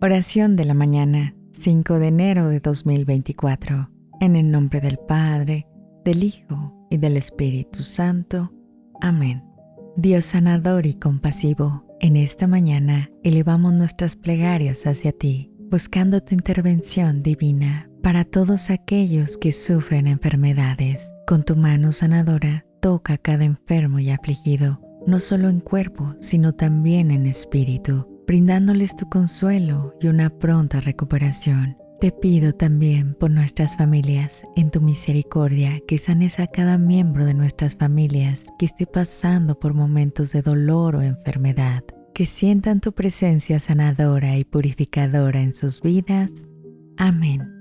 Oración de la mañana, 5 de enero de 2024. En el nombre del Padre, del Hijo y del Espíritu Santo. Amén. Dios sanador y compasivo, en esta mañana elevamos nuestras plegarias hacia ti, buscando tu intervención divina para todos aquellos que sufren enfermedades. Con tu mano sanadora, toca a cada enfermo y afligido, no solo en cuerpo, sino también en espíritu brindándoles tu consuelo y una pronta recuperación. Te pido también por nuestras familias, en tu misericordia, que sanes a cada miembro de nuestras familias que esté pasando por momentos de dolor o enfermedad, que sientan tu presencia sanadora y purificadora en sus vidas. Amén.